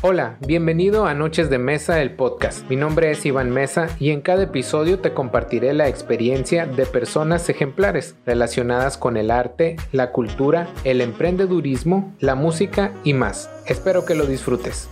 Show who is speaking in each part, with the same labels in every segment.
Speaker 1: Hola, bienvenido a Noches de Mesa, el podcast. Mi nombre es Iván Mesa y en cada episodio te compartiré la experiencia de personas ejemplares relacionadas con el arte, la cultura, el emprendedurismo, la música y más. Espero que lo disfrutes.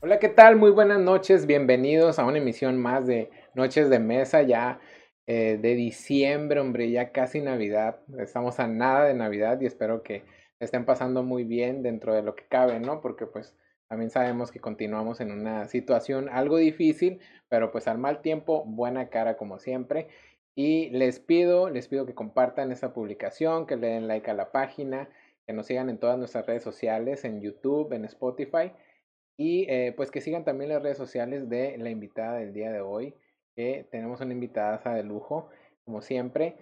Speaker 1: Hola, ¿qué tal? Muy buenas noches, bienvenidos a una emisión más de Noches de Mesa ya eh, de diciembre, hombre, ya casi Navidad. Estamos a nada de Navidad y espero que estén pasando muy bien dentro de lo que cabe, ¿no? Porque pues también sabemos que continuamos en una situación algo difícil, pero pues al mal tiempo, buena cara como siempre. Y les pido, les pido que compartan esta publicación, que le den like a la página, que nos sigan en todas nuestras redes sociales, en YouTube, en Spotify. Y eh, pues que sigan también las redes sociales de la invitada del día de hoy, que tenemos una invitada de lujo, como siempre.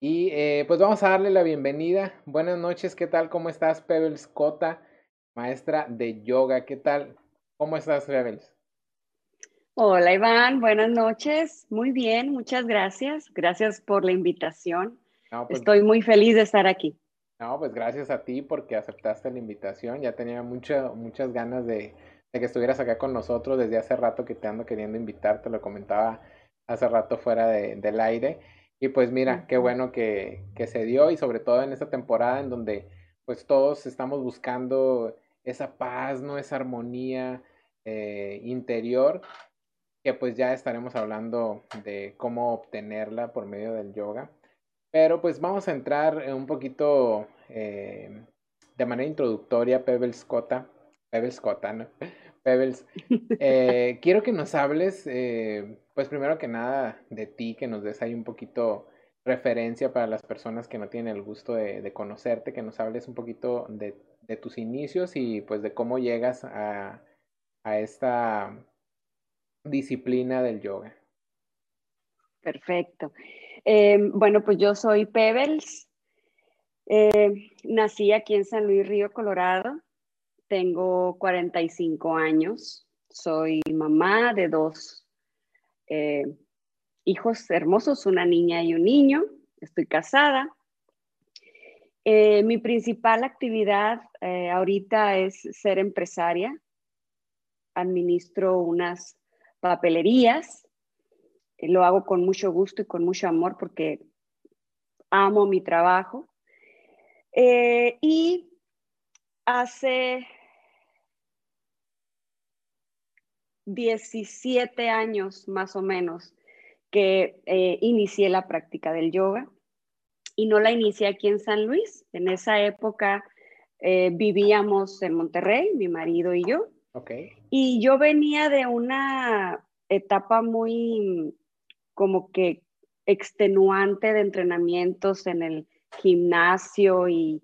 Speaker 1: Y eh, pues vamos a darle la bienvenida. Buenas noches, ¿qué tal? ¿Cómo estás, Pebbles Cota, maestra de yoga? ¿Qué tal? ¿Cómo estás, Pebbles?
Speaker 2: Hola, Iván, buenas noches. Muy bien, muchas gracias. Gracias por la invitación. Pues Estoy muy feliz de estar aquí.
Speaker 1: No, pues gracias a ti porque aceptaste la invitación. Ya tenía mucho, muchas ganas de, que estuvieras acá con nosotros desde hace rato que te ando queriendo invitar. Te lo comentaba hace rato fuera del aire. Y pues mira, qué bueno que, que, se dio y sobre todo en esta temporada en donde pues todos estamos buscando esa paz, ¿no? Esa armonía eh, interior, que pues ya estaremos hablando de cómo obtenerla por medio del yoga. Pero pues vamos a entrar un poquito eh, de manera introductoria, Pebbles Cota, Pebbles Cota, ¿no? Pebbles, eh, quiero que nos hables, eh, pues primero que nada, de ti, que nos des ahí un poquito referencia para las personas que no tienen el gusto de, conocerte, que nos hables un poquito de, tus inicios y pues de cómo llegas a, esta disciplina del yoga.
Speaker 2: Perfecto. Em, bueno, pues yo soy Pebbles. Eh, nací aquí en San Luis Río, Colorado tengo 45 años, soy mamá de dos eh, hijos hermosos, una niña y un niño, estoy casada. Eh, mi principal actividad eh, ahorita es ser empresaria. Administro unas papelerías. Lo hago con mucho gusto y con mucho amor porque amo mi trabajo. y hace 17 años más o menos que eh, inicié la práctica del yoga y no la inicié aquí en San Luis. En esa época eh, vivíamos en Monterrey, mi marido y yo. Okay. Y yo venía de una etapa muy como que extenuante de entrenamientos en el gimnasio y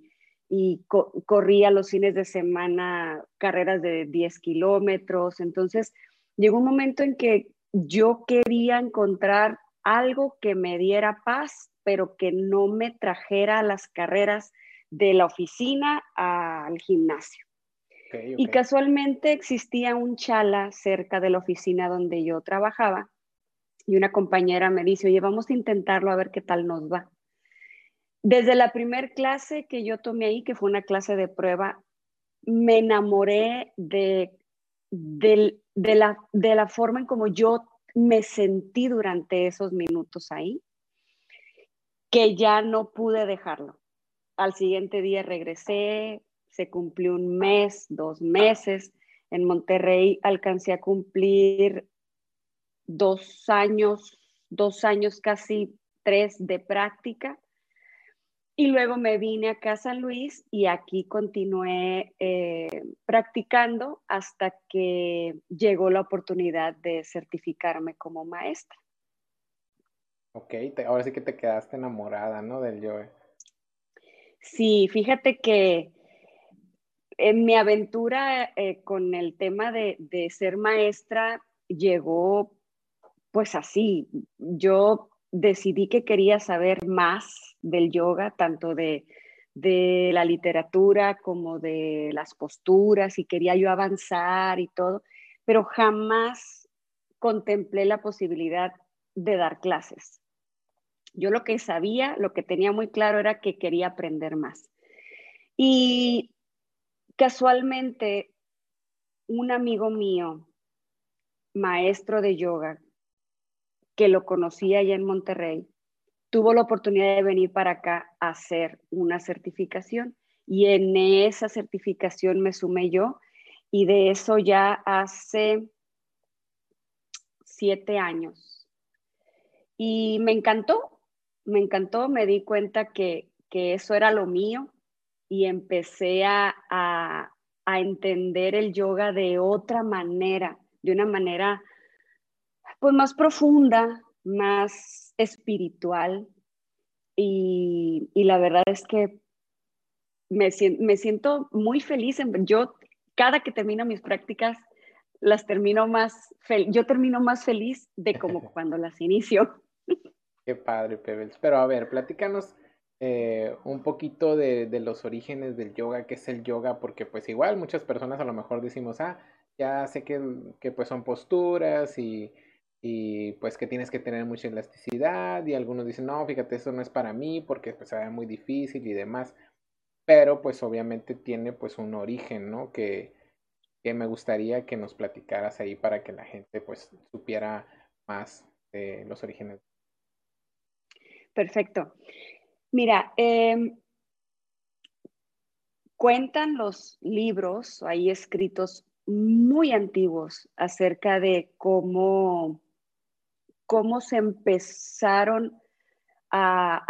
Speaker 2: y corría los fines de semana carreras de 10 kilómetros. Entonces, llegó un momento en que yo quería encontrar algo que me diera paz, pero que no me trajera las carreras de la oficina al gimnasio. Y casualmente existía un chala cerca de la oficina donde yo trabajaba y una compañera me dice, oye, vamos a intentarlo a ver qué tal nos va. Desde la primer clase que yo tomé ahí, que fue una clase de prueba, me enamoré de, la, de la forma en como yo me sentí durante esos minutos ahí, que ya no pude dejarlo. Al siguiente día regresé, se cumplió un mes, dos meses. En Monterrey alcancé a cumplir dos años, dos años casi tres de práctica y luego me vine acá a San Luis y aquí continué eh, practicando hasta que llegó la oportunidad de certificarme como maestra.
Speaker 1: Ok, ahora sí que te quedaste enamorada, ¿no? Del yoga.
Speaker 2: Sí, fíjate que en mi aventura eh, con el tema de, de ser maestra llegó pues así. Yo decidí que quería saber más del yoga, tanto de, la literatura como de las posturas y quería yo avanzar y todo, pero jamás contemplé la posibilidad de dar clases. Yo lo que sabía, lo que tenía muy claro era que quería aprender más. Y casualmente, un amigo mío, maestro de yoga, que lo conocía allá en Monterrey, tuvo la oportunidad de venir para acá a hacer una certificación. Y en esa certificación me sumé yo. Y de eso ya hace siete años. Y me encantó, me encantó, me di cuenta que, que eso era lo mío. Y empecé a, a, a entender el yoga de otra manera, de una manera pues más profunda, más espiritual. Y, y la verdad es que me, me siento muy feliz. En, yo, cada que termino mis prácticas, las termino más, yo termino más feliz de como cuando las inicio.
Speaker 1: Qué padre, Pebbles. Pero a ver, platícanos eh, un poquito de, de, los orígenes del yoga, qué es el yoga, porque pues igual muchas personas a lo mejor decimos, ah, ya sé que, que pues son posturas y y pues que tienes que tener mucha elasticidad y algunos dicen, no, fíjate, eso no es para mí porque pues se muy difícil y demás, pero pues obviamente tiene pues un origen, ¿no? Que, que me gustaría que nos platicaras ahí para que la gente pues supiera más de los orígenes.
Speaker 2: Perfecto. Mira, eh, cuentan los libros ahí escritos muy antiguos acerca de cómo cómo se empezaron a,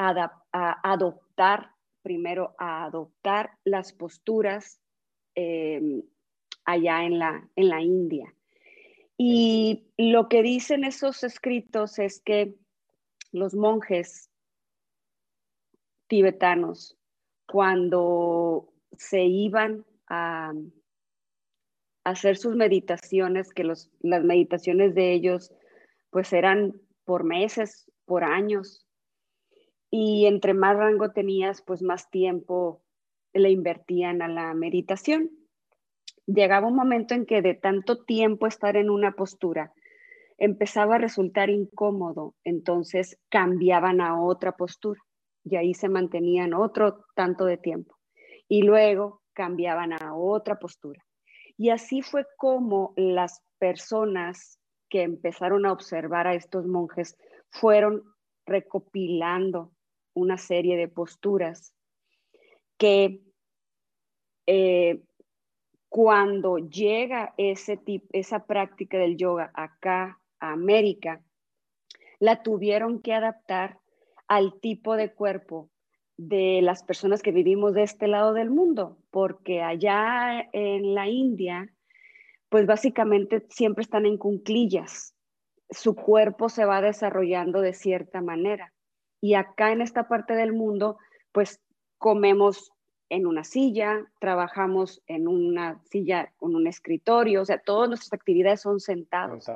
Speaker 2: adoptar, primero a adoptar las posturas em, allá en la, en la India. Y lo que dicen esos escritos es que los monjes tibetanos, cuando se iban a, hacer sus meditaciones, que las meditaciones de ellos pues eran por meses, por años. Y entre más rango tenías, pues más tiempo le invertían a la meditación. Llegaba un momento en que de tanto tiempo estar en una postura empezaba a resultar incómodo, entonces cambiaban a otra postura y ahí se mantenían otro tanto de tiempo. Y luego cambiaban a otra postura. Y así fue como las personas que empezaron a observar a estos monjes fueron recopilando una serie de posturas que eh, cuando llega ese tipo, esa práctica del yoga acá a América, la tuvieron que adaptar al tipo de cuerpo de las personas que vivimos de este lado del mundo, porque allá en la India pues básicamente siempre están en cunclillas. Su cuerpo se va desarrollando de cierta manera. Y acá en esta parte del mundo, pues comemos en una silla, trabajamos en una silla con un escritorio, o sea, todas nuestras actividades son sentados.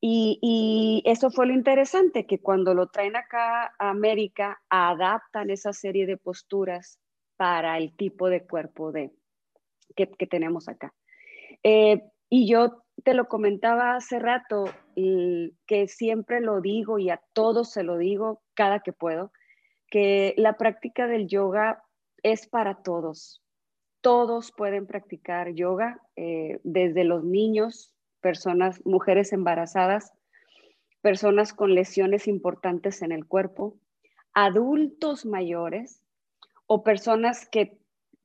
Speaker 2: Y, y, eso fue lo interesante, que cuando lo traen acá a América, adaptan esa serie de posturas para el tipo de cuerpo de, que, que tenemos acá. Eh, y yo te lo comentaba hace rato, que siempre lo digo y a todos se lo digo cada que puedo, que la práctica del yoga es para todos. Todos pueden practicar yoga, eh, desde los niños, personas, mujeres embarazadas, personas con lesiones importantes en el cuerpo, adultos mayores o personas que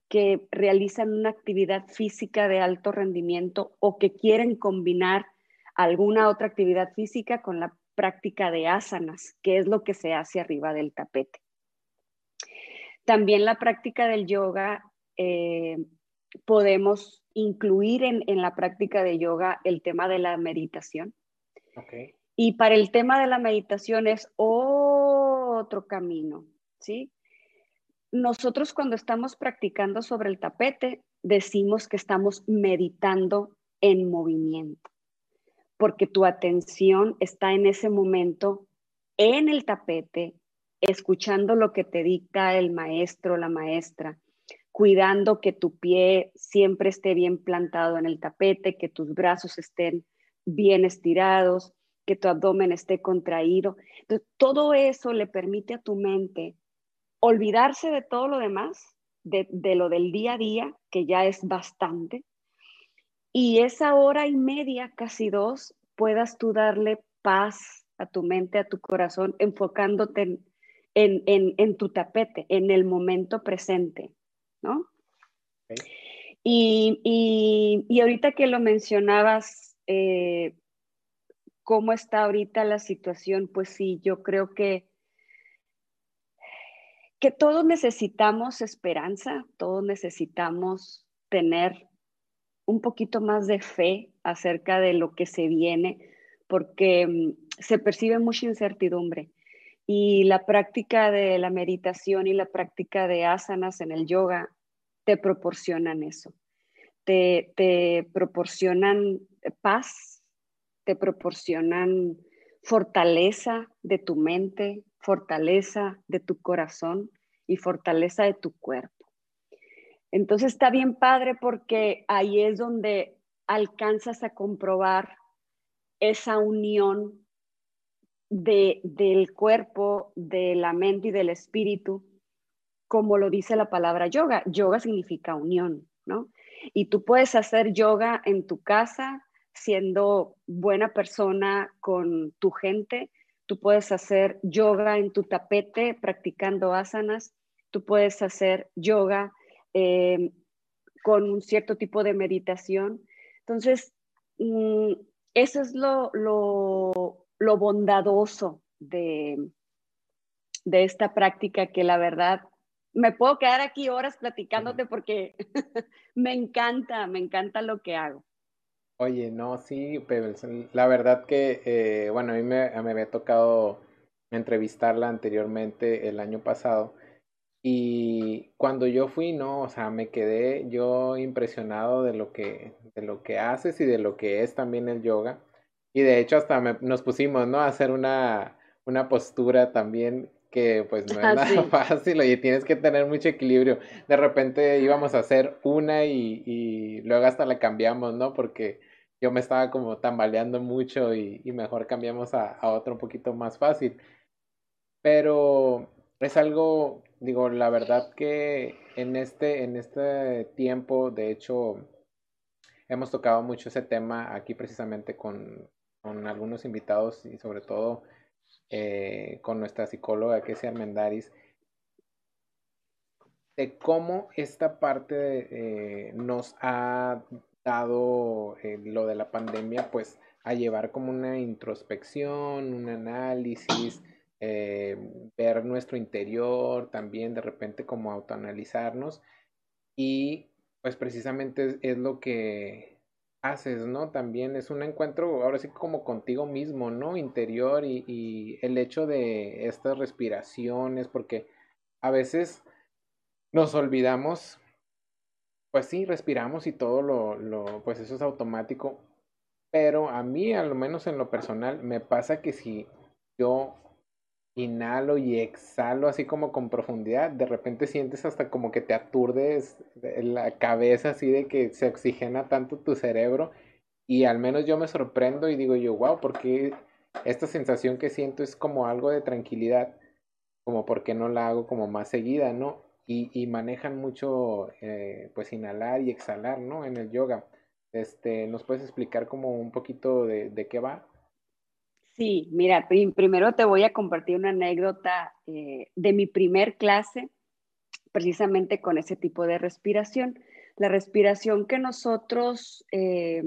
Speaker 2: que realizan una actividad física de alto rendimiento o que quieren combinar alguna otra actividad física con la práctica de asanas, que es lo que se hace arriba del tapete. También la práctica del yoga, eh, podemos incluir en, la práctica de yoga el tema de la meditación. Y para el tema de la meditación es otro camino, ¿sí? Nosotros cuando estamos practicando sobre el tapete, decimos que estamos meditando en movimiento, porque tu atención está en ese momento en el tapete, escuchando lo que te dicta el maestro o la maestra, cuidando que tu pie siempre esté bien plantado en el tapete, que tus brazos estén bien estirados, que tu abdomen esté contraído. Todo eso le permite a tu mente olvidarse de todo lo demás de, de lo del día a día, que ya es bastante, y esa hora y media, casi dos, puedas tú darle paz a tu mente, a tu corazón, enfocándote en, tu tapete, en el momento presente, ¿no? Y, ahorita que lo mencionabas, eh, ¿cómo está ahorita la situación? Pues sí, yo creo que, que todos necesitamos esperanza, todos necesitamos tener un poquito más de fe acerca de lo que se viene, porque mm, se percibe mucha incertidumbre. Y la práctica de la meditación y la práctica de asanas en el yoga te proporcionan eso. Te, te proporcionan paz, te proporcionan fortaleza de tu mente, fortaleza de tu corazón y fortaleza de tu cuerpo. Entonces está bien padre porque ahí es donde alcanzas a comprobar esa unión del cuerpo, de la mente y del espíritu, como lo dice la palabra yoga. Yoga significa unión, ¿no? Y tú puedes hacer yoga en tu casa siendo buena persona con tu gente, tú puedes hacer yoga en tu tapete practicando asanas, tú puedes hacer yoga eh, con un cierto tipo de meditación. Entonces, mm, eso es lo, lo, bondadoso de, de esta práctica que la verdad me puedo quedar aquí horas platicándote porque me encanta, me encanta lo que hago.
Speaker 1: Oye, no, sí, pero la verdad que, eh, bueno, a mí me, me, había tocado entrevistarla anteriormente el año pasado y cuando yo fui, no, o sea, me quedé yo impresionado de lo que, de lo que haces y de lo que es también el yoga. Y de hecho hasta nos pusimos, ¿no? A hacer una, una postura también que pues no es ah, nada fácil, y tienes que tener mucho equilibrio. De repente íbamos a hacer una y, y luego hasta la cambiamos, ¿no? Porque yo me estaba como tambaleando mucho y, mejor cambiamos a, otro un poquito más fácil. Pero es algo, digo, la verdad que en este, en este tiempo, de hecho, hemos tocado mucho ese tema aquí precisamente con, algunos invitados y sobre todo eh, con nuestra psicóloga que es Armendaris, de cómo esta parte eh, nos ha dado lo de la pandemia, pues a llevar como una introspección, un análisis, eh, ver nuestro interior, también de repente como autoanalizarnos y pues precisamente es, lo que haces, ¿no? También es un encuentro ahora sí como contigo mismo, ¿no? Interior y, el hecho de estas respiraciones, porque a veces nos olvidamos, pues sí, respiramos y todo lo, lo, pues eso es automático, pero a mí, al menos en lo personal, me pasa que si yo inhalo y exhalo así como con profundidad, de repente sientes hasta como que te aturdes la cabeza así de que se oxigena tanto tu cerebro y al menos yo me sorprendo y digo yo, wow, porque esta sensación que siento es como algo de tranquilidad, como porque no la hago como más seguida, ¿no? Y, y manejan mucho eh, pues inhalar y exhalar, ¿no? En el yoga. Este, ¿Nos puedes explicar como un poquito de, de qué va?
Speaker 2: Sí, mira, primero te voy a compartir una anécdota eh, de mi primer clase, precisamente con ese tipo de respiración. La respiración que nosotros, eh,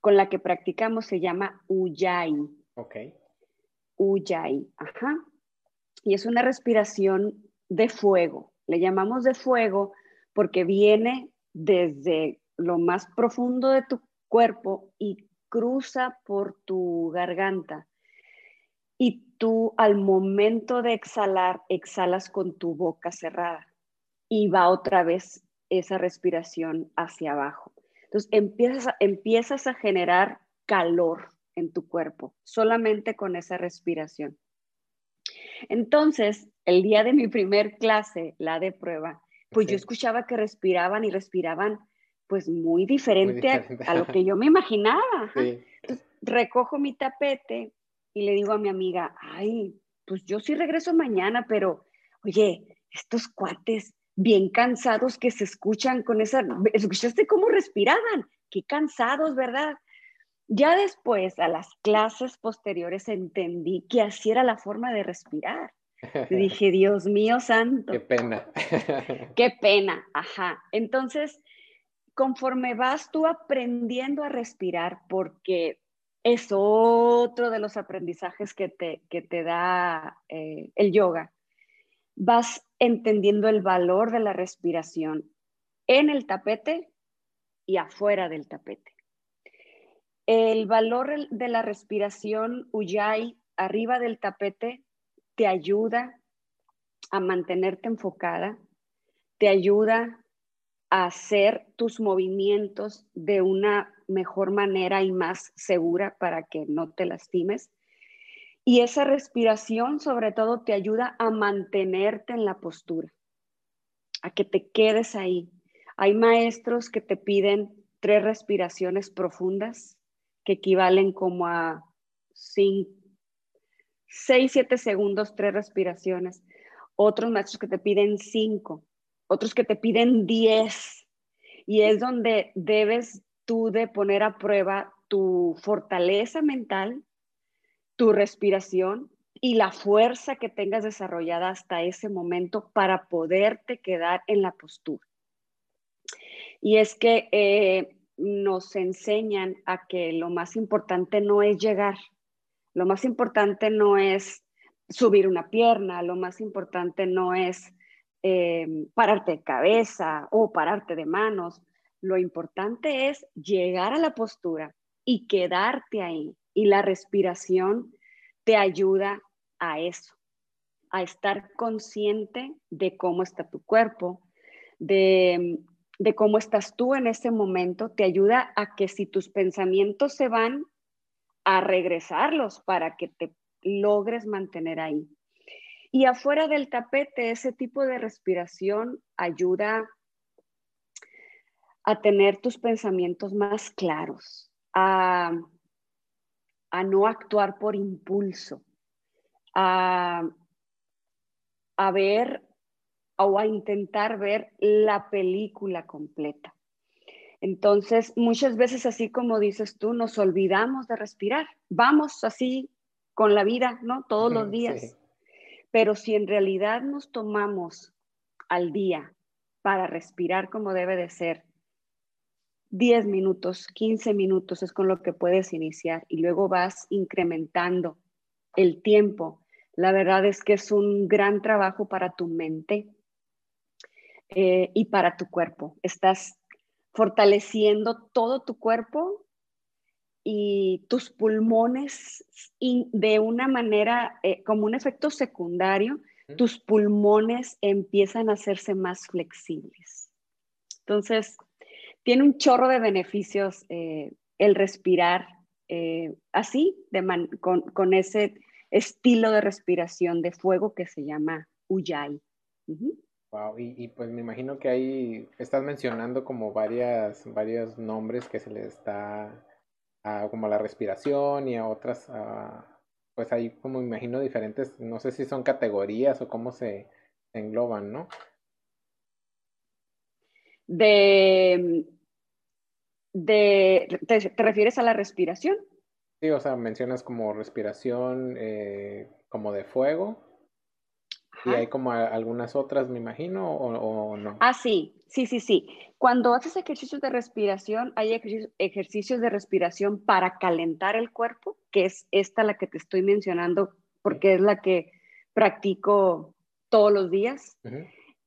Speaker 2: con la que practicamos, se llama Ujjayi.
Speaker 1: Ok.
Speaker 2: Ujjayi, ajá. Y es una respiración de fuego. Le llamamos de fuego porque viene desde lo más profundo de tu cuerpo y cruza por tu garganta y tú al momento de exhalar, exhalas con tu boca cerrada y va otra vez esa respiración hacia abajo. Entonces empiezas empiezas a generar calor en tu cuerpo solamente con esa respiración. Entonces, el día de mi primer clase, la de prueba, pues yo escuchaba que respiraban y respiraban pues muy diferente, A, lo que yo me imaginaba. Entonces, recojo mi tapete y le digo a mi amiga, ay, pues yo sí regreso mañana, pero oye, estos cuates bien cansados que se escuchan con esa, ¿escuchaste cómo respiraban? Qué cansados, ¿verdad? Ya después, a las clases posteriores, entendí que así era la forma de respirar. Y dije, Dios mío santo.
Speaker 1: Qué pena.
Speaker 2: Qué pena, ajá. Entonces, conforme vas tú aprendiendo a respirar, porque es otro de los aprendizajes que te, que te da eh, el yoga, vas entendiendo el valor de la respiración en el tapete y afuera del tapete. El valor de la respiración Ujjayi arriba del tapete te ayuda a mantenerte enfocada, te ayuda a hacer tus movimientos de una mejor manera y más segura para que no te lastimes. Y esa respiración sobre todo te ayuda a mantenerte en la postura, a que te quedes ahí. Hay maestros que te piden tres respiraciones profundas que equivalen como a 6, 7 segundos, tres respiraciones. Otros maestros que te piden cinco, otros que te piden 10. Y es donde debes tú de poner a prueba tu fortaleza mental, tu respiración y la fuerza que tengas desarrollada hasta ese momento para poderte quedar en la postura. Y es que eh, nos enseñan a que lo más importante no es llegar, lo más importante no es subir una pierna, lo más importante no es eh, pararte de cabeza o pararte de manos, lo importante es llegar a la postura y quedarte ahí. Y la respiración te ayuda a eso, a estar consciente de cómo está tu cuerpo, de de cómo estás tú en ese momento, te ayuda a que si tus pensamientos se van, a regresarlos para que te logres mantener ahí. Y afuera del tapete, ese tipo de respiración ayuda a tener tus pensamientos más claros, a, a no actuar por impulso, a, a ver o a intentar ver la película completa. Entonces, muchas veces, así como dices tú, nos olvidamos de respirar. Vamos así con la vida, ¿no? Todos los días. Pero si en realidad nos tomamos al día para respirar como debe de ser, 10 minutos, 15 minutos es con lo que puedes iniciar y luego vas incrementando el tiempo. La verdad es que es un gran trabajo para tu mente, eh, y para tu cuerpo. Estás fortaleciendo todo tu cuerpo y tus pulmones de una manera, eh, como un efecto secundario, tus pulmones empiezan a hacerse más flexibles. Entonces, tiene un chorro de beneficios eh, el respirar así, con, con, ese estilo de respiración de fuego que se llama Ujjayi.
Speaker 1: Wow, y, pues me imagino que ahí estás mencionando como varias, varios nombres que se le está a, como a la respiración y a otras, pues hay como imagino diferentes, no sé si son categorías o cómo se, engloban, ¿no?
Speaker 2: De, de ¿te, refieres a la respiración?
Speaker 1: Sí, o sea, mencionas como respiración eh, como de fuego ¿Y hay como algunas otras, me imagino, o, no?
Speaker 2: Ah, sí, sí, sí, sí. Cuando haces ejercicios de respiración, hay ejercicios de respiración para calentar el cuerpo, que es esta la que te estoy mencionando, porque es la que practico todos los días.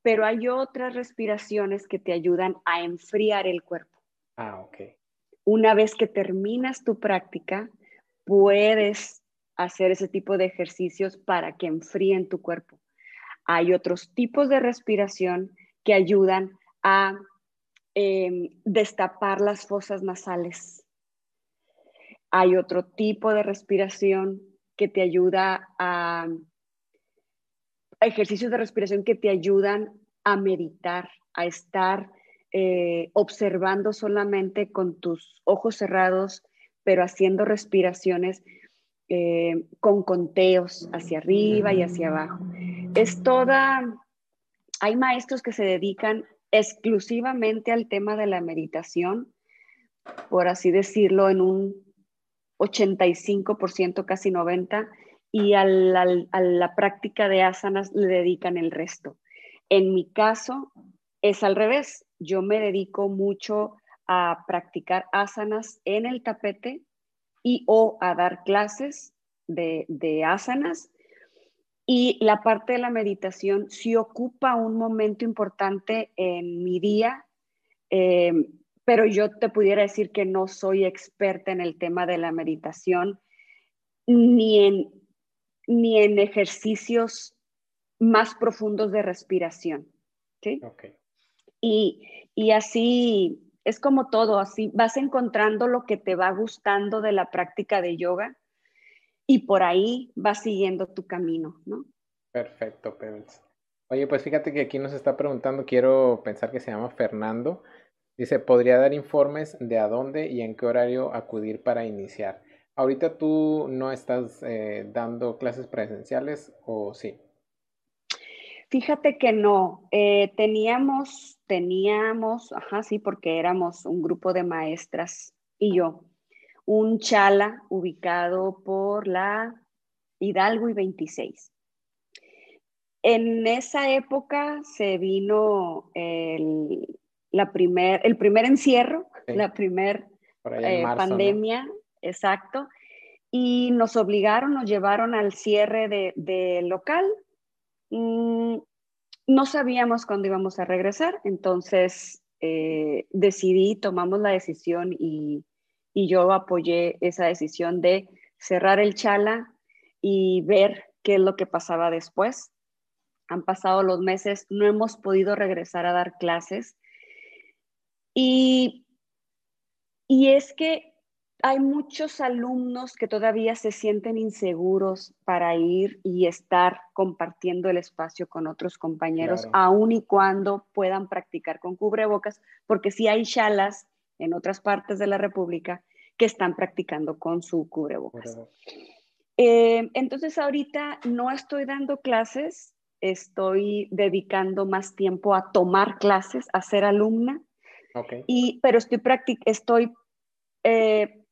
Speaker 2: Pero hay otras respiraciones que te ayudan a enfriar el cuerpo.
Speaker 1: Ah, ok.
Speaker 2: Una vez que terminas tu práctica, puedes hacer ese tipo de ejercicios para que enfríen tu cuerpo hay otros tipos de respiración que ayudan a em, destapar las fosas nasales. Hay otro tipo de respiración que te ayuda a, ejercicios de respiración que te ayudan a meditar, a estar eh, observando solamente con tus ojos cerrados, pero haciendo respiraciones eh, con conteos hacia arriba y hacia abajo. Es toda, hay maestros que se dedican exclusivamente al tema de la meditación, por así decirlo, en un 85%, casi 90%, y a la, práctica de asanas le dedican el resto. En mi caso es al revés. Yo me dedico mucho a practicar asanas en el tapete y o a dar clases de, de asanas. Y la parte de la meditación sí ocupa un momento importante en mi día, eh, pero yo te pudiera decir que no soy experta en el tema de la meditación, ni en ni en ejercicios más profundos de respiración. ¿sí? Y, y así es como todo, así vas encontrando lo que te va gustando de la práctica de yoga y por ahí vas siguiendo tu camino, ¿no?
Speaker 1: Perfecto, Pebbles. Oye, pues fíjate que aquí nos está preguntando, quiero pensar que se llama Fernando. Dice, ¿podría dar informes de a dónde y en qué horario acudir para iniciar? Ahorita tú no estás eh, dando clases presenciales o sí?
Speaker 2: Fíjate que no. Eh, teníamos, teníamos, ajá, sí, porque éramos un grupo de maestras y yo, un chala ubicado por la Hidalgo y 26. En esa época se vino el, la primer, el primer encierro, la primer eh, pandemia exacto. Y nos obligaron, nos llevaron al cierre del de local. Mm, no sabíamos cuándo íbamos a regresar, entonces eh, decidí, tomamos la decisión y, y yo apoyé esa decisión de cerrar el chala y ver qué es lo que pasaba después. Han pasado los meses, no hemos podido regresar a dar clases. Y, y es que hay muchos alumnos que todavía se sienten inseguros para ir y estar compartiendo el espacio con otros compañeros, aun y cuando puedan practicar con cubrebocas, porque sí hay chalas en otras partes de la República que están practicando con su cubrebocas. Eh, entonces ahorita no estoy dando clases, estoy dedicando más tiempo a tomar clases, a ser alumna, y, pero estoy, estoy eh,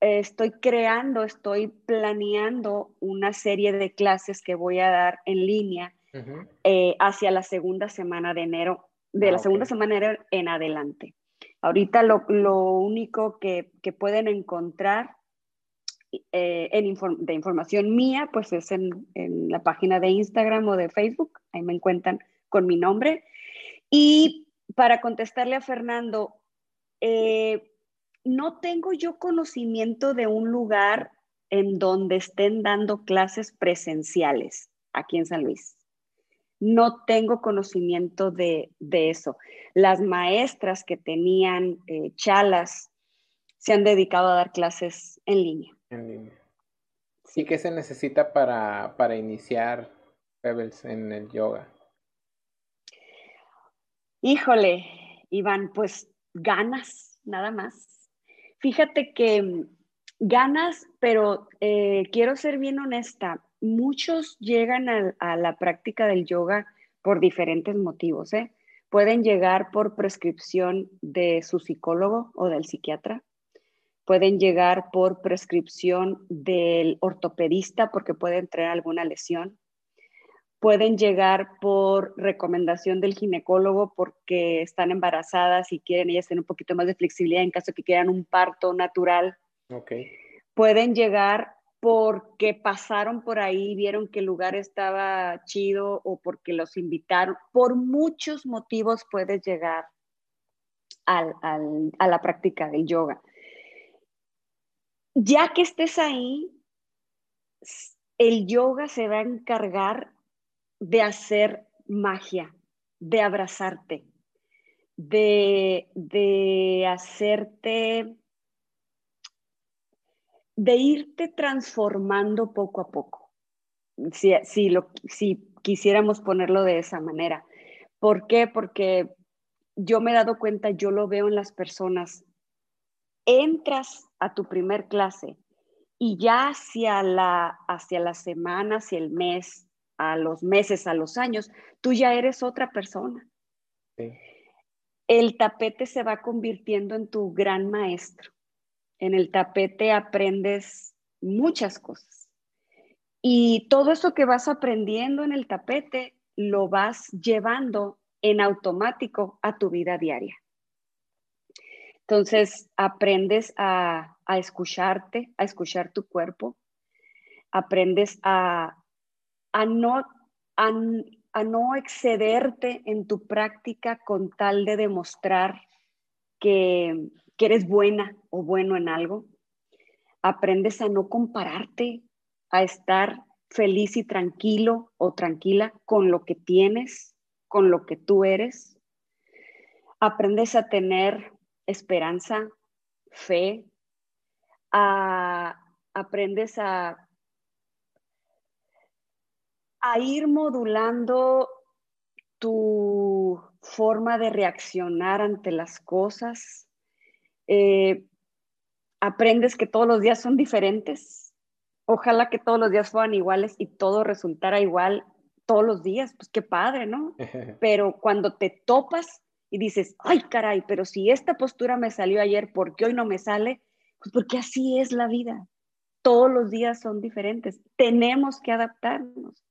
Speaker 2: estoy creando, estoy planeando una serie de clases que voy a dar en línea eh, hacia la segunda semana de enero, de la ah, segunda semana de enero en adelante. Ahorita lo, único que, pueden encontrar eh, en de información mía, pues es en, la página de Instagram o de Facebook, ahí me encuentran con mi nombre. Y para contestarle a Fernando, eh, no tengo yo conocimiento de un lugar en donde estén dando clases presenciales aquí en San Luis. No tengo conocimiento de, eso. Las maestras que tenían eh, chalas se han dedicado a dar clases en línea.
Speaker 1: En línea. ¿Y qué se necesita para, para iniciar Pebbles en el yoga?
Speaker 2: Híjole, Iván, pues ganas, nada más Fíjate que mm, ganas, pero eh, quiero ser bien honesta, muchos llegan a, la práctica del yoga por diferentes motivos. ¿eh? Pueden llegar por prescripción de su psicólogo o del psiquiatra, pueden llegar por prescripción del ortopedista porque pueden traer alguna lesión, pueden llegar por recomendación del ginecólogo porque están embarazadas y quieren ellas tener un poquito más de flexibilidad en caso de que quieran un parto natural.
Speaker 1: Okay.
Speaker 2: Pueden llegar porque pasaron por ahí, vieron que el lugar estaba chido o porque los invitaron. Por muchos motivos puedes llegar al, al, a la práctica del yoga. Ya que estés ahí, el yoga se va a encargar de hacer magia, de abrazarte, de, de hacerte, de irte transformando poco a poco, si, si, lo, si quisiéramos ponerlo de esa manera. ¿Por qué? Porque yo me he dado cuenta, yo lo veo en las personas. Entras a tu primer clase y ya hacia la, hacia la semana, hacia el mes, a los meses, a los años, tú ya eres otra persona. El tapete se va convirtiendo en tu gran maestro. En el tapete aprendes muchas cosas. Y todo eso que vas aprendiendo en el tapete lo vas llevando en automático a tu vida diaria. Entonces, aprendes a, escucharte, a escuchar tu cuerpo, aprendes a, no, a, no excederte en tu práctica con tal de demostrar que, que eres buena o bueno en algo. Aprendes a no compararte, a estar feliz y tranquilo o tranquila con lo que tienes, con lo que tú eres. Aprendes a tener esperanza, fe, aprendes a, a ir modulando tu forma de reaccionar ante las cosas. Eh, aprendes que todos los días son diferentes, ojalá que todos los días fueran iguales y todo resultara igual todos los días, pues qué padre, ¿no? Pero cuando te topas y dices, ay caray, pero si esta postura me salió ayer, ¿por qué hoy no me sale? Pues porque así es la vida. Todos los días son diferentes. Tenemos que adaptarnos.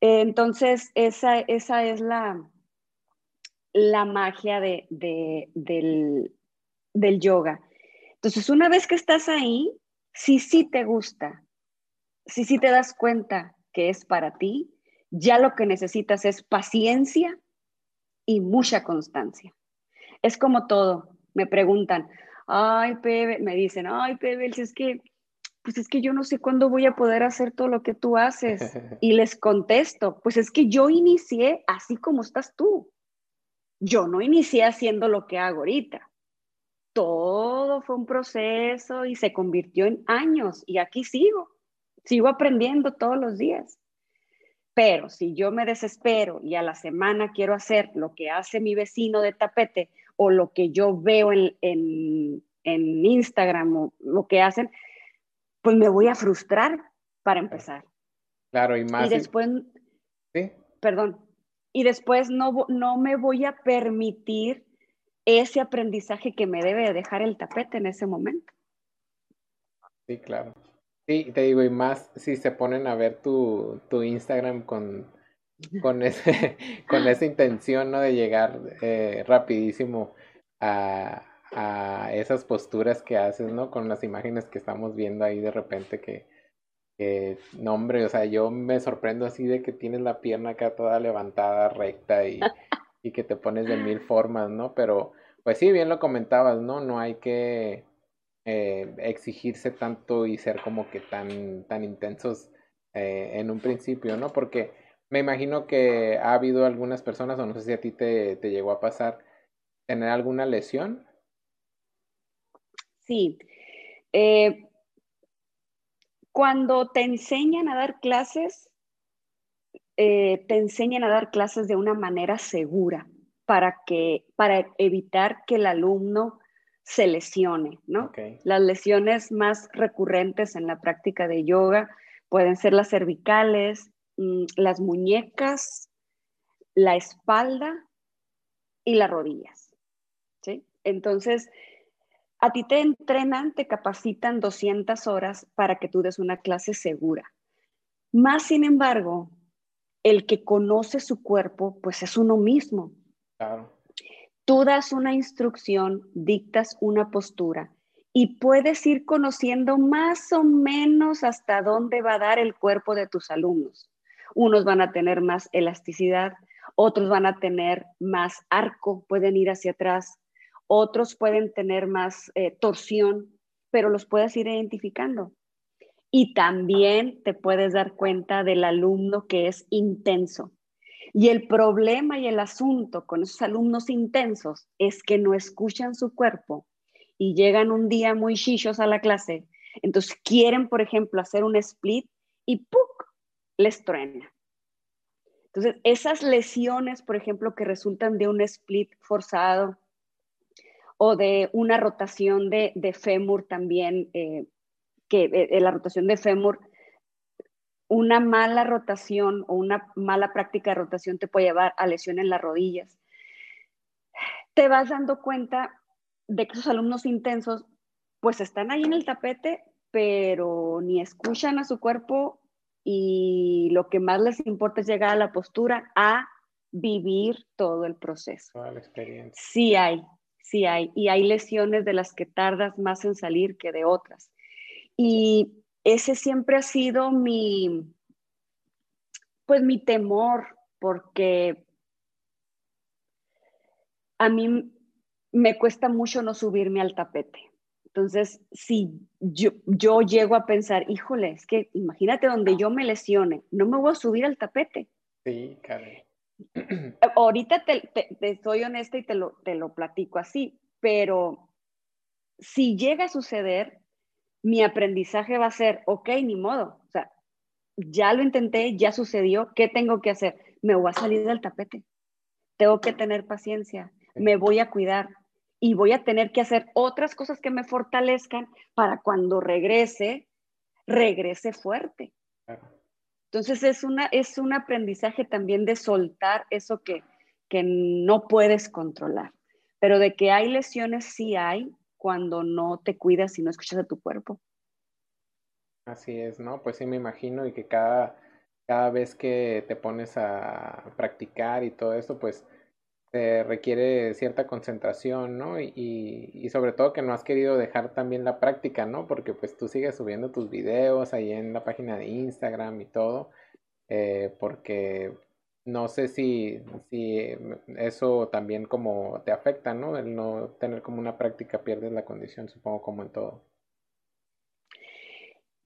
Speaker 2: entonces, esa, esa es la, la magia de, del, del yoga. Entonces, una vez que estás ahí, si sí te gusta, si sí te das cuenta que es para ti, ya lo que necesitas es paciencia y mucha constancia. Es como todo. Me preguntan, ay, Pepe, me dicen, ay, Pepe, es que, pues es que yo no sé cuándo voy a poder hacer todo lo que tú haces. Y les contesto, pues es que yo inicié así como estás tú. Yo no inicié haciendo lo que hago ahorita todo fue un proceso y se convirtió en años y aquí sigo, sigo aprendiendo todos los días. Pero si yo me desespero y a la semana quiero hacer lo que hace mi vecino de tapete o lo que yo veo en, en, en Instagram o lo que hacen, pues me voy a frustrar para empezar.
Speaker 1: Claro, y más.
Speaker 2: Y después, ¿Sí? perdón, y después no, no me voy a permitir ese aprendizaje que me debe dejar el tapete en ese momento.
Speaker 1: Sí, claro. Sí, te digo, y más si se ponen a ver tu, Instagram con, con, ese, con esa intención ¿no? de llegar eh, rapidísimo a, esas posturas que haces, ¿no? Con las imágenes que estamos viendo ahí de repente que, que, no hombre, o sea, yo me sorprendo así de que tienes la pierna acá toda levantada, recta y, y que te pones de mil formas, ¿no? Pero pues sí, bien lo comentabas, ¿no? No hay que eh, exigirse tanto y ser como que tan, tan intensos eh, en un principio, ¿no? Porque me imagino que ha habido algunas personas, o no sé si a ti te, te llegó a pasar, tener alguna lesión.
Speaker 2: Sí. Eh, cuando te enseñan a dar clases, te enseñan a dar clases de una manera segura para, que, para evitar que el alumno se lesione, ¿no? Las lesiones más recurrentes en la práctica de yoga pueden ser las cervicales, mm, las muñecas, la espalda y las rodillas, ¿sí? Entonces, a ti te entrenan, te capacitan 200 horas para que tú des una clase segura. Más sin embargo, el que conoce su cuerpo, pues es uno mismo. Tú das una instrucción, dictas una postura y puedes ir conociendo más o menos hasta dónde va a dar el cuerpo de tus alumnos. Unos van a tener más elasticidad, otros van a tener más arco, pueden ir hacia atrás, otros pueden tener más eh, torsión, pero los puedes ir identificando. Y también te puedes dar cuenta del alumno que es intenso. Y el problema y el asunto con esos alumnos intensos es que no escuchan su cuerpo y llegan un día muy chichos a la clase. Entonces quieren, por ejemplo, hacer un split y ¡puc! les truena. Entonces, esas lesiones, por ejemplo, que resultan de un split forzado o de una rotación de, fémur también, eh, que eh, la rotación de fémur una mala rotación o una mala práctica de rotación te puede llevar a lesión en las rodillas. Te vas dando cuenta de que esos alumnos intensos pues están ahí en el tapete, pero ni escuchan a su cuerpo y lo que más les importa es llegar a la postura, a vivir todo el proceso.
Speaker 1: Toda la experiencia.
Speaker 2: Sí hay, sí hay. Y hay lesiones de las que tardas más en salir que de otras. Y ese siempre ha sido mi, pues mi temor, porque a mí me cuesta mucho no subirme al tapete. Entonces, si yo, yo llego a pensar, híjole, es que imagínate donde yo me lesione, no me voy a subir al tapete.
Speaker 1: Sí, caray.
Speaker 2: Ahorita te, te, soy honesta y te lo, te lo platico así, pero si llega a suceder, mi aprendizaje va a ser, ok, ni modo, o sea, ya lo intenté, ya sucedió, ¿qué tengo que hacer? Me voy a salir del tapete, tengo que tener paciencia, me voy a cuidar y voy a tener que hacer otras cosas que me fortalezcan para cuando regrese, regrese fuerte. Entonces es, una, es un aprendizaje también de soltar eso que, que no puedes controlar, pero de que hay lesiones sí hay cuando no te cuidas y no escuchas a tu cuerpo.
Speaker 1: Así es, ¿no? Pues sí me imagino y que cada, cada vez que te pones a practicar y todo esto, pues te requiere cierta concentración, ¿no? Y, y, sobre todo que no has querido dejar también la práctica, ¿no? Porque pues tú sigues subiendo tus videos ahí en la página de Instagram y todo, eh, porque no sé si, si eso también como te afecta, ¿no? El no tener como una práctica pierdes la condición, supongo como en todo.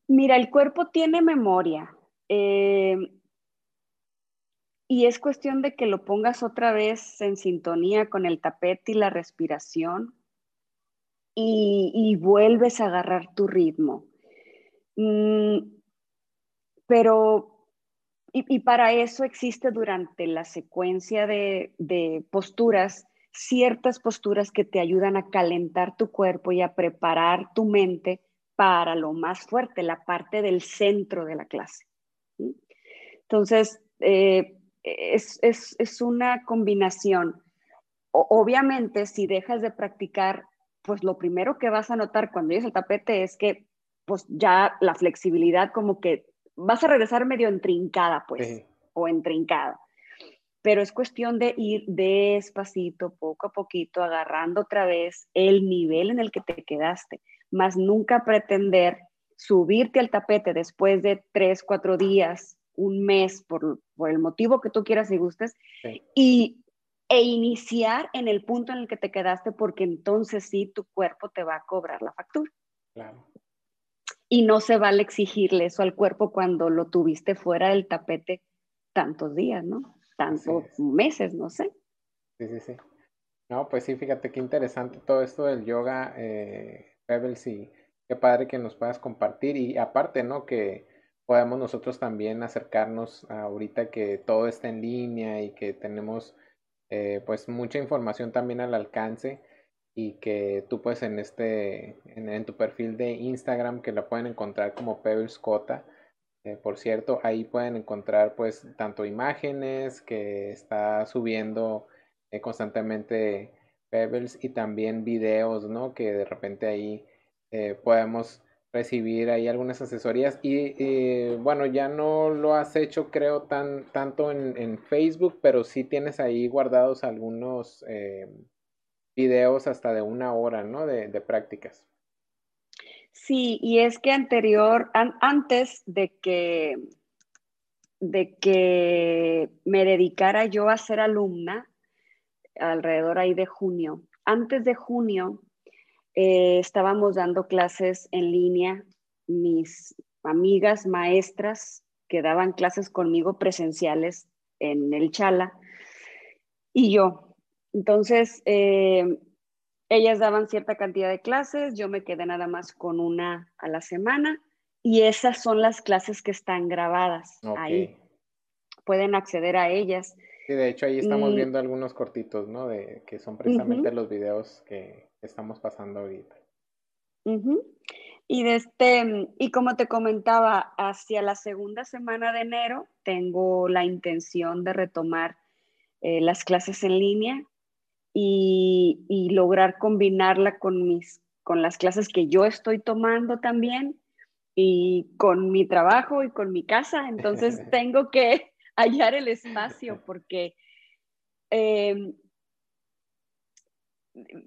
Speaker 2: Mira, el cuerpo tiene memoria. Eh, y es cuestión de que lo pongas otra vez en sintonía con el tapete y la respiración y, vuelves a agarrar tu ritmo. Mm, pero, y, para eso existe durante la secuencia de, posturas ciertas posturas que te ayudan a calentar tu cuerpo y a preparar tu mente para lo más fuerte, la parte del centro de la clase. Entonces, eh, es una combinación. obviamente, si dejas de practicar, pues lo primero que vas a notar cuando llegues al tapete es que pues ya la flexibilidad como que vas a regresar medio entrincada, pues, o entrincada. Pero es cuestión de ir despacito, poco a poquito, agarrando otra vez el nivel en el que te quedaste, más nunca pretender subirte al tapete después de tres, cuatro días un mes por, el motivo que tú quieras y gustes y, e iniciar en el punto en el que te quedaste porque entonces sí tu cuerpo te va a cobrar la factura. Y no se vale exigirle eso al cuerpo cuando lo tuviste fuera del tapete tantos días, ¿no? Tantos meses, no sé.
Speaker 1: Sí, sí, sí. No, pues sí, fíjate qué interesante todo esto del yoga, eh, Pebbles, y qué padre que nos puedas compartir. Y aparte, ¿no? Que podemos nosotros también acercarnos ahorita que todo está en línea y que tenemos eh, pues mucha información también al alcance y que tú pues en este en, tu perfil de Instagram que la pueden encontrar como Pebbles Cota eh, por cierto ahí pueden encontrar pues tanto imágenes que está subiendo eh, constantemente Pebbles y también videos no que de repente ahí podemos recibir ahí algunas asesorías. Y bueno, ya no lo has hecho creo tan tanto en, Facebook, pero sí tienes ahí guardados algunos eh, videos hasta de una hora, ¿no? De, prácticas.
Speaker 2: Sí, y es que anterior, antes de que, de que me dedicara yo a ser alumna, alrededor ahí de junio, antes de junio eh, estábamos dando clases en línea, mis amigas maestras que daban clases conmigo presenciales en el Chala y yo. Entonces, eh, ellas daban cierta cantidad de clases, yo me quedé nada más con una a la semana y esas son las clases que están grabadas ahí. Pueden acceder a ellas.
Speaker 1: Sí, de hecho ahí estamos mm. viendo algunos cortitos, ¿no? De que son precisamente los videos que, estamos pasando ahorita.
Speaker 2: Y, de este, y como te comentaba, hacia la segunda semana de enero tengo la intención de retomar eh, las clases en línea y, y, lograr combinarla con, mis, con las clases que yo estoy tomando también y con mi trabajo y con mi casa. Entonces tengo que hallar el espacio porque eh,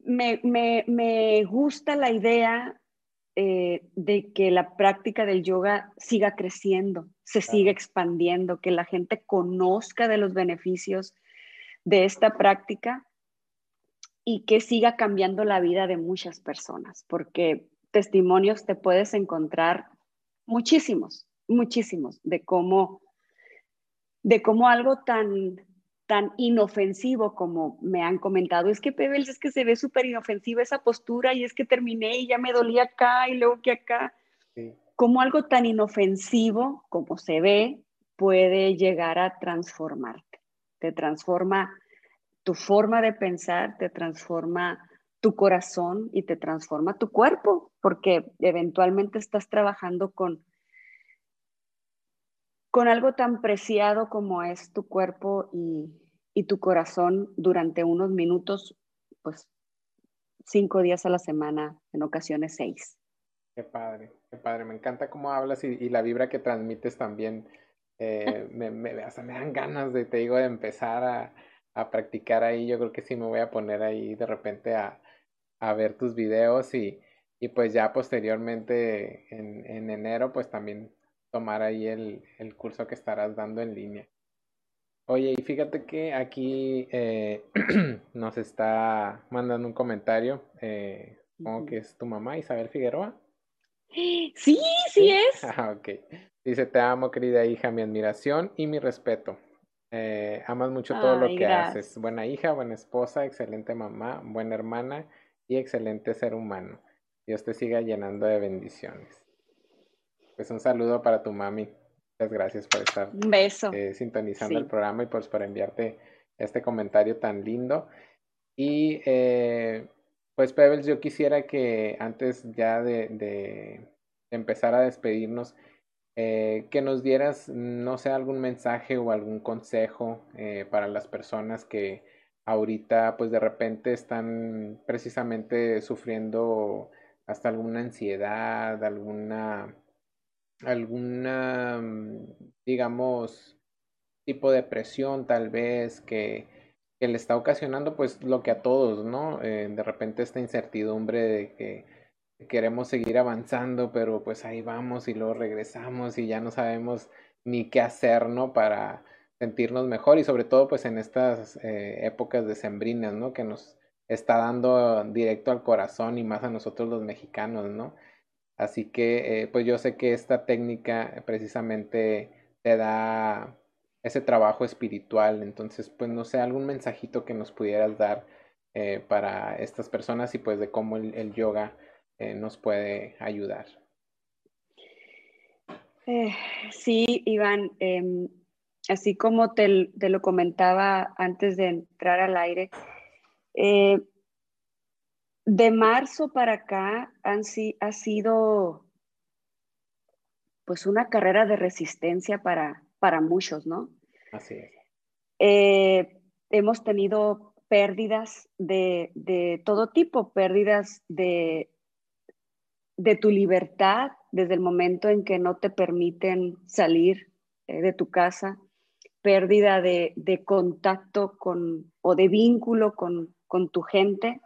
Speaker 2: me, me, me, gusta la idea eh, de que la práctica del yoga siga creciendo, se siga expandiendo, que la gente conozca de los beneficios de esta práctica y que siga cambiando la vida de muchas personas, porque testimonios te puedes encontrar muchísimos, muchísimos, de cómo, de cómo algo tan, tan inofensivo como me han comentado, es que Pebbles es que se ve súper inofensiva esa postura y es que terminé y ya me dolía acá y luego que acá. Como algo tan inofensivo como se ve puede llegar a transformarte. Te transforma tu forma de pensar, te transforma tu corazón y te transforma tu cuerpo, porque eventualmente estás trabajando con, con algo tan preciado como es tu cuerpo y, y tu corazón durante unos minutos, pues cinco días a la semana, en ocasiones seis.
Speaker 1: Qué padre, qué padre. Me encanta cómo hablas y, la vibra que transmites también. Eh, me, me, hasta me dan ganas de, te digo, de empezar a, a, practicar ahí. Yo creo que sí me voy a poner ahí de repente a, a ver tus videos y, y pues ya posteriormente en, en, enero pues también tomar ahí el, el, curso que estarás dando en línea. Oye, y fíjate que aquí eh, nos está mandando un comentario, eh, supongo que es tu mamá, Isabel Figueroa.
Speaker 2: Sí, sí, es.
Speaker 1: Ah, ok. Dice, te amo, querida hija, mi admiración y mi respeto. Eh, amas mucho todo lo que haces. Buena hija, buena esposa, excelente mamá, buena hermana y excelente ser humano. Dios te siga llenando de bendiciones. Pues un saludo para tu mami. Muchas gracias por estar eh, sintonizando el programa y pues por enviarte este comentario tan lindo. Y eh, pues Pebbles, yo quisiera que antes ya de, empezar a despedirnos, eh, que nos dieras, no sé, algún mensaje o algún consejo para las personas que, ahorita pues de repente están precisamente sufriendo hasta alguna ansiedad, alguna, alguna, mm, digamos, tipo de presión tal vez que, que le está ocasionando pues lo que a todos, ¿no? Eh, de repente esta incertidumbre de que queremos seguir avanzando, pero pues ahí vamos y luego regresamos y ya no sabemos ni qué hacer, ¿no? Para, sentirnos mejor y sobre todo pues en estas eh, épocas decembrinas, ¿no? Que nos está dando directo al corazón y más a nosotros los mexicanos, ¿no? Así que eh, pues yo sé que esta técnica precisamente te da ese trabajo espiritual, entonces pues no sé, algún mensajito que nos pudieras dar eh, para estas personas y pues de cómo el, yoga nos puede ayudar.
Speaker 2: sí, Iván, em, así como te, lo comentaba antes de entrar al aire, eh, de marzo para acá han, ha sido pues una carrera de resistencia para, para muchos, ¿no?
Speaker 1: Así es.
Speaker 2: Eh, hemos tenido pérdidas de, todo tipo, pérdidas de, de tu libertad desde el momento en que no te permiten salir eh, de tu casa, pérdida de, contacto con, o de vínculo con, tu gente,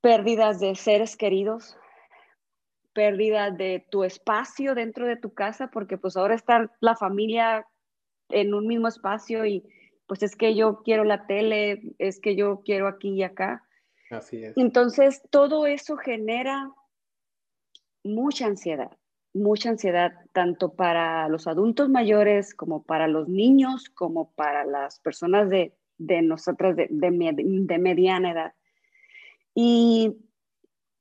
Speaker 2: pérdidas de seres queridos, pérdida de tu espacio dentro de tu casa, porque pues ahora está la familia en un mismo espacio y pues es que yo quiero la tele, es que yo quiero aquí y acá.
Speaker 1: Así es.
Speaker 2: Entonces, todo eso genera mucha ansiedad mucha ansiedad tanto para los adultos mayores como para los niños, como para las personas de, de nosotras de, de, mediana edad. Y,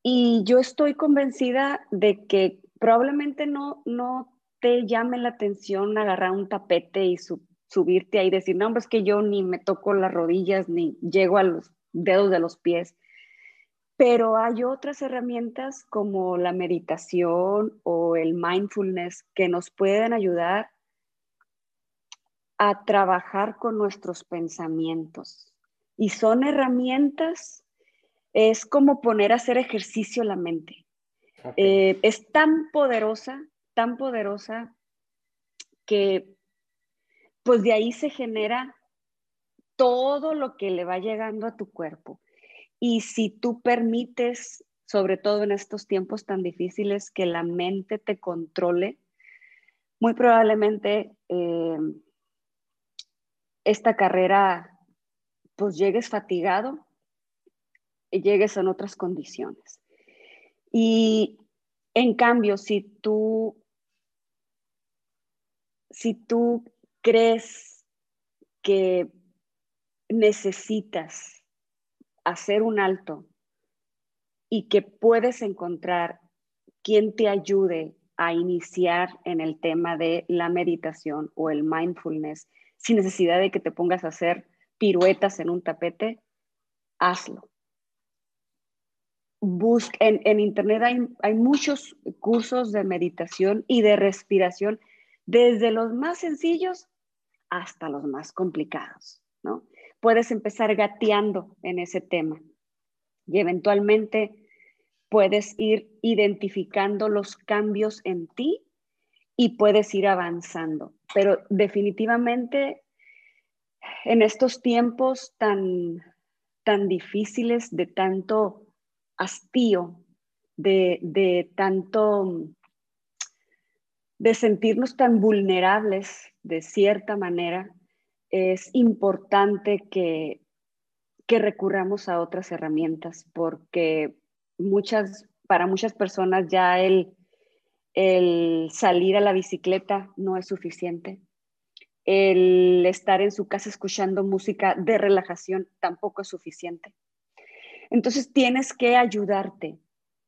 Speaker 2: y, yo estoy convencida de que probablemente no, no te llame la atención agarrar un tapete y subirte ahí y decir, no, hombre, es que yo ni me toco las rodillas ni llego a los dedos de los pies. Pero hay otras herramientas como la meditación o el mindfulness que nos pueden ayudar a trabajar con nuestros pensamientos. Y son herramientas, es como poner a hacer ejercicio la mente. Eh, es tan poderosa, tan poderosa que pues de ahí se genera todo lo que le va llegando a tu cuerpo. Y si tú permites, sobre todo en estos tiempos tan difíciles, que la mente te controle, muy probablemente eh, esta carrera pues llegues fatigado y llegues en otras condiciones. Y en cambio, si tú, si tú crees que necesitas hacer un alto y que puedes encontrar quien te ayude a iniciar en el tema de la meditación o el mindfulness sin necesidad de que te pongas a hacer piruetas en un tapete, hazlo. en, en, internet hay, hay muchos cursos de meditación y de respiración, desde los más sencillos hasta los más complicados, ¿no? Puedes empezar gateando en ese tema y eventualmente puedes ir identificando los cambios en ti y puedes ir avanzando. Pero definitivamente en estos tiempos tan, tan difíciles, de tanto hastío, de, de tanto de sentirnos tan vulnerables de cierta manera, es importante que, recurramos a otras herramientas porque muchas, para muchas personas ya el, el salir a la bicicleta no es suficiente. El estar en su casa escuchando música de relajación tampoco es suficiente. Entonces tienes que ayudarte.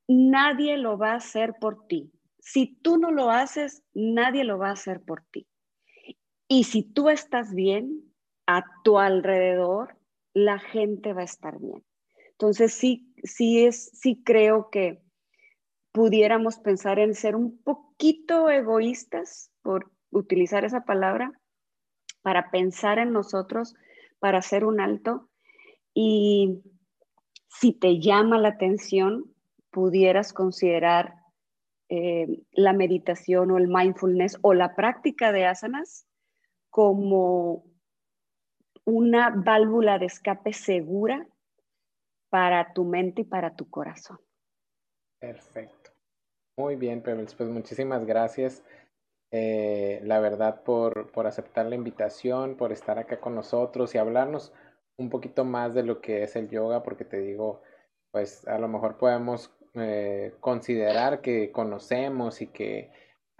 Speaker 2: Nadie lo va a hacer por ti. Si tú no lo haces, nadie lo va a hacer por ti. Y si tú estás bien, a tu alrededor, la gente va a estar bien. Entonces sí, sí es, sí creo que pudiéramos pensar en ser un poquito egoístas, por utilizar esa palabra, para pensar en nosotros, para hacer un alto. Y si te llama la atención, pudieras considerar eh, la meditación o el mindfulness o la práctica de asanas como una válvula de escape segura para tu mente y para tu corazón.
Speaker 1: Perfecto. Muy bien, Pebbles. Pues muchísimas gracias. Eh, la verdad por, por aceptar la invitación, por estar acá con nosotros y hablarnos un poquito más de lo que es el yoga, porque te digo, pues a lo mejor podemos eh, considerar que conocemos y que,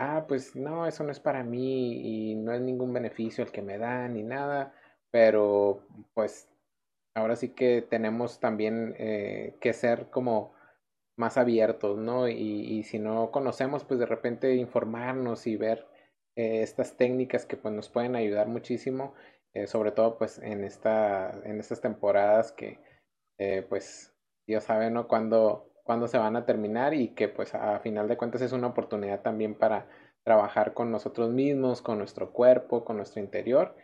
Speaker 1: ah, pues no, eso no es para mí y no es ningún beneficio el que me dan ni nada, pero pues ahora sí que tenemos también eh, que ser como más abiertos, ¿no? Y, si no conocemos, pues de repente informarnos y ver eh, estas técnicas que pues nos pueden ayudar muchísimo, sobre todo pues en, esta, en estas temporadas que pues Dios sabe, ¿no? Cuando cuándo se van a terminar y que pues a final de cuentas es una oportunidad también para trabajar con nosotros mismos, con nuestro cuerpo, con nuestro interior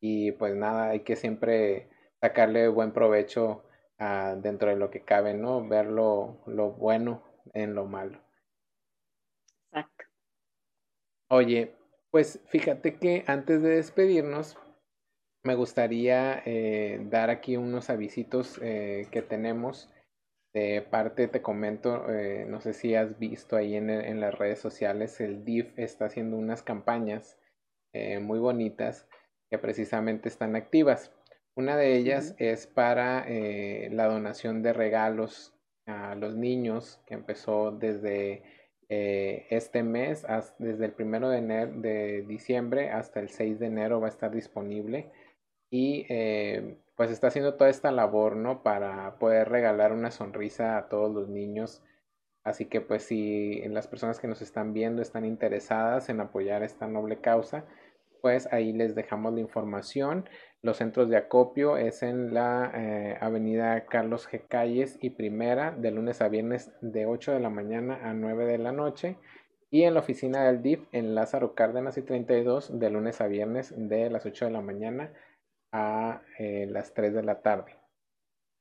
Speaker 1: y pues nada, hay que siempre sacarle buen provecho a, dentro de lo que cabe, ¿no? Ver lo, bueno en lo malo. Exacto. Oye, pues fíjate que antes de despedirnos, me gustaría eh, dar aquí unos avisitos eh, que tenemos de parte te comento, eh, no sé si has visto ahí en, las redes sociales, el DIF está haciendo unas campañas eh, muy bonitas que precisamente están activas. Una de ellas es para eh, la donación de regalos a los niños, que empezó desde este mes, desde el primero de, de diciembre hasta el 6 de enero va a estar disponible. Y pues está haciendo toda esta labor, ¿no? Para poder regalar una sonrisa a todos los niños. Así que pues si las personas que nos están viendo están interesadas en apoyar esta noble causa, pues ahí les dejamos la información. Los centros de acopio es en la eh, avenida Carlos G. Calles y Primera, de lunes a viernes de 8 de la mañana a 9 de la noche. Y en la oficina del DIF en Lázaro Cárdenas y 32, de lunes a viernes de las 8 de la mañana a eh, las 3 de la tarde.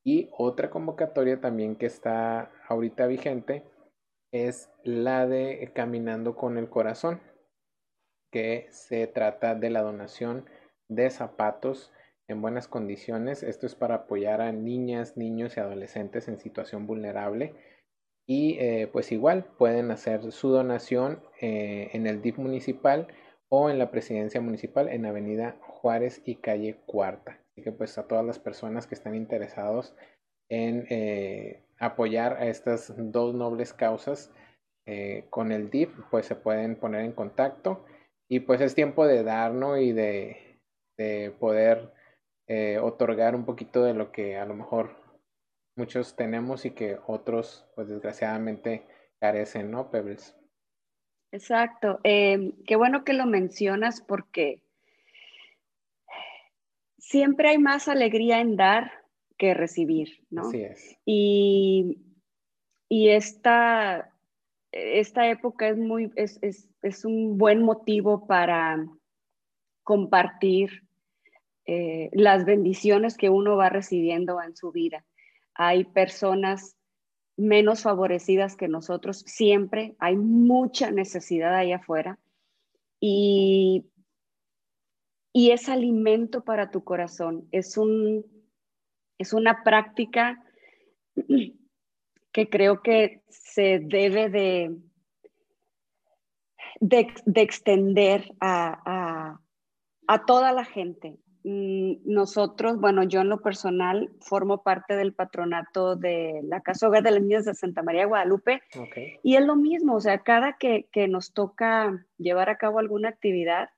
Speaker 1: Y otra convocatoria también que está ahorita vigente es la de Caminando con el Corazón, que se trata de la donación de zapatos en buenas condiciones. Esto es para apoyar a niñas, niños y adolescentes en situación vulnerable. Y eh, pues igual pueden hacer su donación eh, en el DIF municipal o en la presidencia municipal en Avenida Juárez y calle Cuarta. Así que pues a todas las personas que están interesados en eh, apoyar a estas dos nobles causas con el DIF, pues se pueden poner en contacto. Y pues es tiempo de dar, ¿no? Y de, de poder eh, otorgar un poquito de lo que a lo mejor muchos tenemos y que otros, pues desgraciadamente, carecen, ¿no, Pebbles?
Speaker 2: Exacto. Qué bueno que lo mencionas porque siempre hay más alegría en dar que recibir, ¿no?
Speaker 1: Así es.
Speaker 2: Y, y esta, esta época es, muy, es, es, es un buen motivo para compartir eh, las bendiciones que uno va recibiendo en su vida. Hay personas menos favorecidas que nosotros, siempre hay mucha necesidad ahí afuera y, y es alimento para tu corazón, es, un, es una práctica que creo que se debe de, de, extender a, a toda la gente. Mm, nosotros, bueno, yo en lo personal formo parte del patronato de la Casa Hogar de las Niñas de Santa María de Guadalupe. Y es lo mismo, o sea, cada que, nos toca llevar a cabo alguna actividad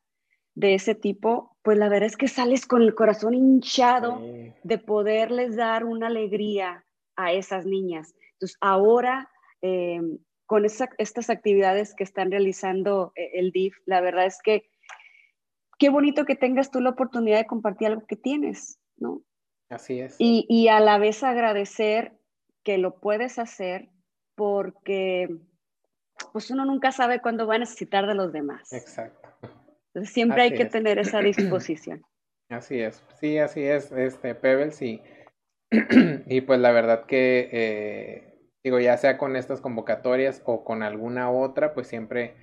Speaker 2: de ese tipo, pues la verdad es que sales con el corazón hinchado de poderles dar una alegría a esas niñas. Entonces, ahora, em, con estas actividades que están realizando eh, el DIF, la verdad es que qué bonito que tengas tú la oportunidad de compartir algo que tienes, ¿no?
Speaker 1: Así es.
Speaker 2: Y, a la vez agradecer que lo puedes hacer porque pues uno nunca sabe cuándo va a necesitar de los demás.
Speaker 1: Exacto.
Speaker 2: Entonces siempre hay que tener esa disposición.
Speaker 1: Así es, sí, así es, este, Pebbles, y, y pues la verdad que, eh, digo, ya sea con estas convocatorias o con alguna otra, pues siempre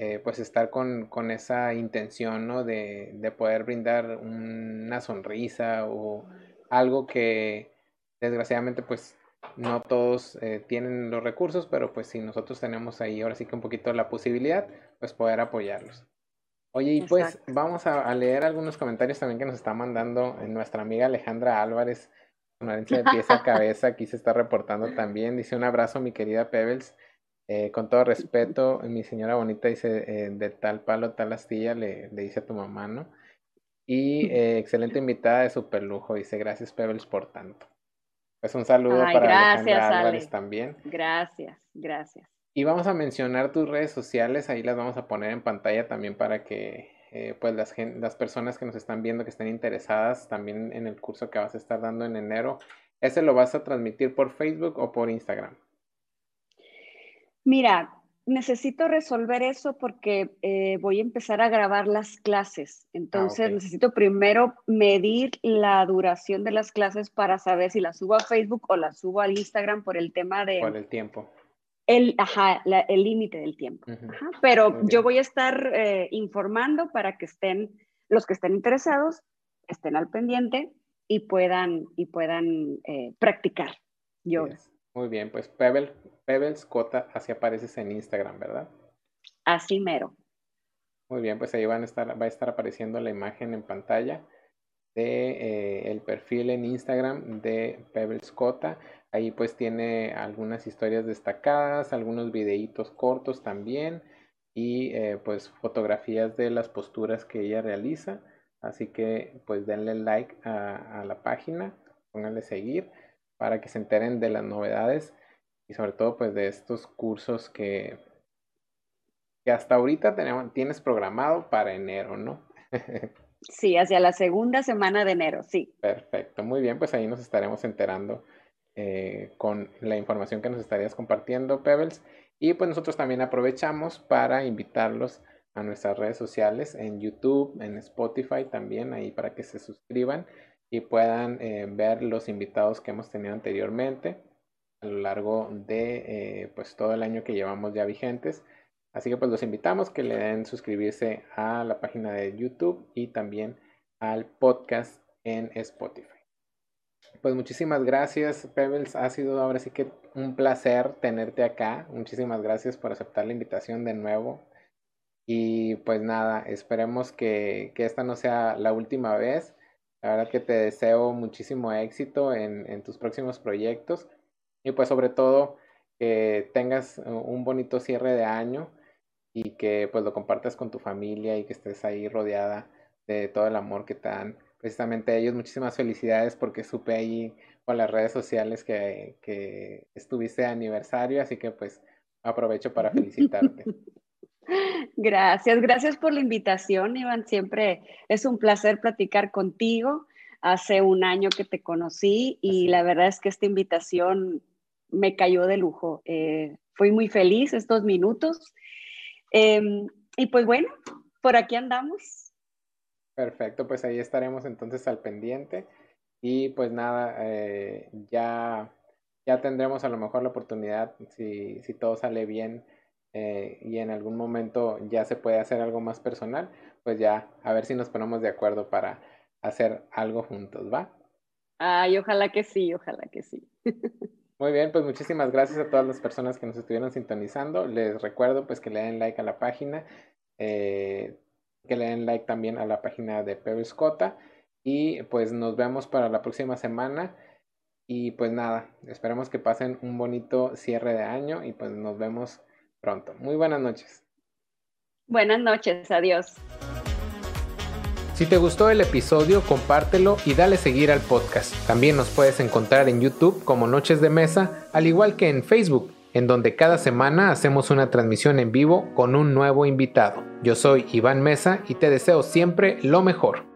Speaker 1: eh, pues estar con, esa intención, ¿no? De, poder brindar una sonrisa o algo que desgraciadamente pues no todos eh, tienen los recursos, pero pues si nosotros tenemos ahí ahora sí que un poquito la posibilidad, pues poder apoyarlos. Oye, y pues vamos a, leer algunos comentarios también que nos está mandando eh, nuestra amiga Alejandra Álvarez, con de pieza a cabeza, aquí se está reportando también. Dice un abrazo, mi querida Pebbles. Eh, con todo respeto, mi señora bonita dice, eh, de tal palo, tal astilla, le, dice a tu mamá, ¿no? Y eh, excelente invitada de super lujo, dice, gracias Pebbles por tanto. Pues un saludo para Alejandra Álvarez también.
Speaker 2: Gracias, gracias.
Speaker 1: Y vamos a mencionar tus redes sociales, ahí las vamos a poner en pantalla también para que pues las, las personas que nos están viendo, que estén interesadas también en el curso que vas a estar dando en enero, ¿ese lo vas a transmitir por Facebook o por Instagram?
Speaker 2: Mira, necesito resolver eso porque eh, voy a empezar a grabar las clases. Entonces ah, necesito primero medir la duración de las clases para saber si las subo a Facebook o las subo al Instagram por el tema de...
Speaker 1: Por el tiempo.
Speaker 2: El, ajá, el límite del tiempo. Pero yo voy a estar eh, informando para que estén, los que estén interesados, estén al pendiente y puedan, y puedan eh, practicar yoga.
Speaker 1: Muy bien, pues Pebble, Pebbles Cota, así apareces en Instagram, ¿verdad?
Speaker 2: Así mero.
Speaker 1: Muy bien, pues ahí van a estar, va a estar apareciendo la imagen en pantalla de eh, el perfil en Instagram de Pebbles Cota. Ahí pues tiene algunas historias destacadas, algunos videitos cortos también y eh, pues fotografías de las posturas que ella realiza. Así que pues denle like a, la página, pónganle seguir para que se enteren de las novedades y sobre todo pues de estos cursos que, que hasta ahorita tenemos, tienes programado para enero, ¿no?
Speaker 2: Sí, hacia la segunda semana de enero, sí.
Speaker 1: Perfecto, muy bien, pues ahí nos estaremos enterando eh, con la información que nos estarías compartiendo, Pebbles. Y pues nosotros también aprovechamos para invitarlos a nuestras redes sociales en YouTube, en Spotify también, ahí para que se suscriban y puedan eh, ver los invitados que hemos tenido anteriormente a lo largo de eh, pues todo el año que llevamos ya vigentes. Así que pues los invitamos que le den suscribirse a la página de YouTube y también al podcast en Spotify. Pues muchísimas gracias, Pebbles. Ha sido ahora sí que un placer tenerte acá. Muchísimas gracias por aceptar la invitación de nuevo. Y pues nada, esperemos que, esta no sea la última vez. La verdad que te deseo muchísimo éxito en, en tus próximos proyectos. Y pues sobre todo que tengas un bonito cierre de año y que pues lo compartas con tu familia y que estés ahí rodeada de todo el amor que te dan precisamente ellos. Muchísimas felicidades porque supe ahí por las redes sociales que, que estuviste de aniversario, así que pues aprovecho para felicitarte.
Speaker 2: Gracias, gracias por la invitación, Iván. Siempre es un placer platicar contigo. Hace un año que te conocí y la verdad es que esta invitación me cayó de lujo. Eh, fui muy feliz estos minutos. Em, y pues bueno, por aquí andamos.
Speaker 1: Perfecto, pues ahí estaremos entonces al pendiente. Y pues nada, eh, ya, ya tendremos a lo mejor la oportunidad, si, si todo sale bien eh, y en algún momento ya se puede hacer algo más personal, pues ya a ver si nos ponemos de acuerdo para hacer algo juntos, ¿va?
Speaker 2: Ay, ojalá que sí, ojalá que sí.
Speaker 1: Muy bien, pues muchísimas gracias a todas las personas que nos estuvieron sintonizando. Les recuerdo pues que le den like a la página, eh, que le den like también a la página de Periscota y pues nos vemos para la próxima semana. Y pues nada, esperemos que pasen un bonito cierre de año y pues nos vemos pronto. Muy buenas noches.
Speaker 2: Buenas noches, adiós.
Speaker 1: Si te gustó el episodio, compártelo y dale seguir al podcast. También nos puedes encontrar en YouTube como Noches de Mesa, al igual que en Facebook, en donde cada semana hacemos una transmisión en vivo con un nuevo invitado. Yo soy Iván Mesa y te deseo siempre lo mejor.